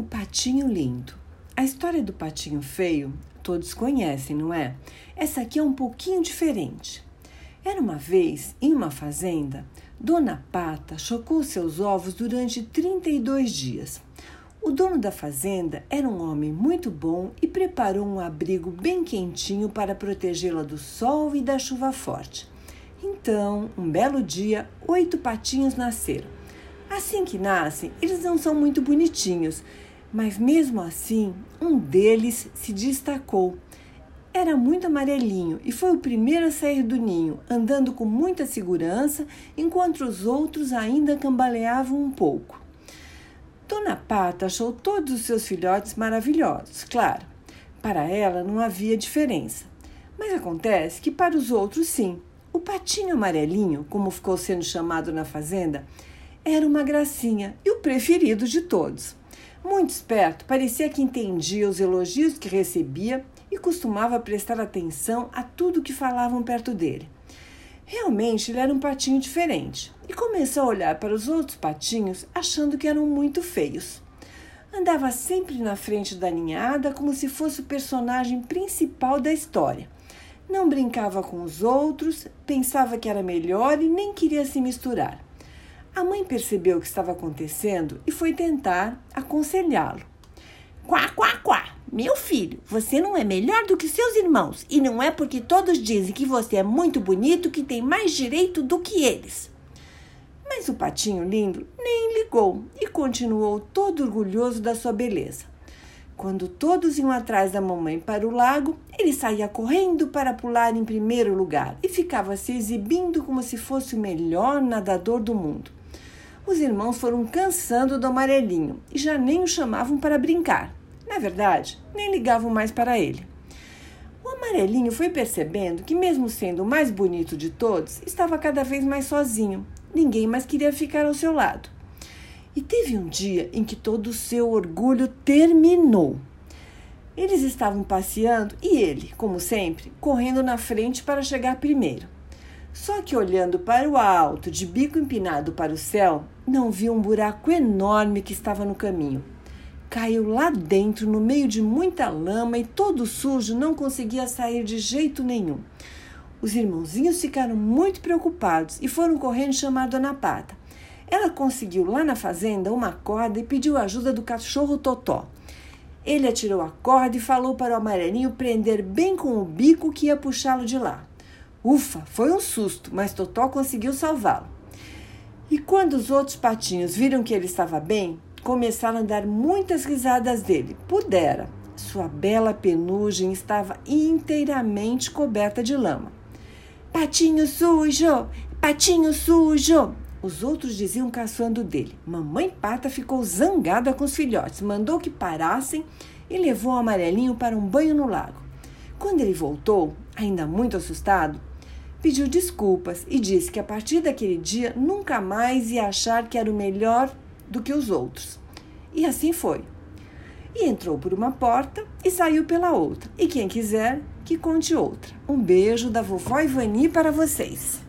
O Patinho Lindo. A história do patinho feio todos conhecem, não é? Essa aqui é um pouquinho diferente. Era uma vez, em uma fazenda, Dona Pata chocou seus ovos durante 32 dias. O dono da fazenda era um homem muito bom e preparou um abrigo bem quentinho para protegê-la do sol e da chuva forte. Então, um belo dia, oito patinhos nasceram. Assim que nascem, eles não são muito bonitinhos, mas mesmo assim, um deles se destacou. Era muito amarelinho e foi o primeiro a sair do ninho, andando com muita segurança, enquanto os outros ainda cambaleavam um pouco. Dona Pata achou todos os seus filhotes maravilhosos, claro. Para ela não havia diferença. Mas acontece que para os outros sim. O patinho amarelinho, como ficou sendo chamado na fazenda, era uma gracinha e o preferido de todos. Muito esperto, parecia que entendia os elogios que recebia e costumava prestar atenção a tudo que falavam perto dele. Realmente ele era um patinho diferente e começou a olhar para os outros patinhos achando que eram muito feios. Andava sempre na frente da ninhada como se fosse o personagem principal da história. Não brincava com os outros, pensava que era melhor e nem queria se misturar. A mãe percebeu o que estava acontecendo e foi tentar aconselhá-lo. Quá, quá, quá! Meu filho, você não é melhor do que seus irmãos e não é porque todos dizem que você é muito bonito que tem mais direito do que eles. Mas o patinho lindo nem ligou e continuou todo orgulhoso da sua beleza. Quando todos iam atrás da mamãe para o lago, ele saía correndo para pular em primeiro lugar e ficava se exibindo como se fosse o melhor nadador do mundo os irmãos foram cansando do amarelinho e já nem o chamavam para brincar. Na verdade, nem ligavam mais para ele. O amarelinho foi percebendo que, mesmo sendo o mais bonito de todos, estava cada vez mais sozinho. Ninguém mais queria ficar ao seu lado. E teve um dia em que todo o seu orgulho terminou. Eles estavam passeando e ele, como sempre, correndo na frente para chegar primeiro. Só que olhando para o alto, de bico empinado para o céu, não viu um buraco enorme que estava no caminho. Caiu lá dentro, no meio de muita lama e todo sujo, não conseguia sair de jeito nenhum. Os irmãozinhos ficaram muito preocupados e foram correndo chamar Dona Pata. Ela conseguiu lá na fazenda uma corda e pediu ajuda do cachorro Totó. Ele atirou a corda e falou para o amarelinho prender bem com o bico que ia puxá-lo de lá. Ufa, foi um susto, mas Totó conseguiu salvá-lo. E quando os outros patinhos viram que ele estava bem, começaram a dar muitas risadas dele. Pudera. Sua bela penugem estava inteiramente coberta de lama. Patinho sujo! Patinho sujo! Os outros diziam caçoando dele. Mamãe Pata ficou zangada com os filhotes, mandou que parassem e levou o amarelinho para um banho no lago. Quando ele voltou, ainda muito assustado, pediu desculpas e disse que a partir daquele dia nunca mais ia achar que era o melhor do que os outros. E assim foi. E entrou por uma porta e saiu pela outra. E quem quiser, que conte outra. Um beijo da vovó Ivani para vocês.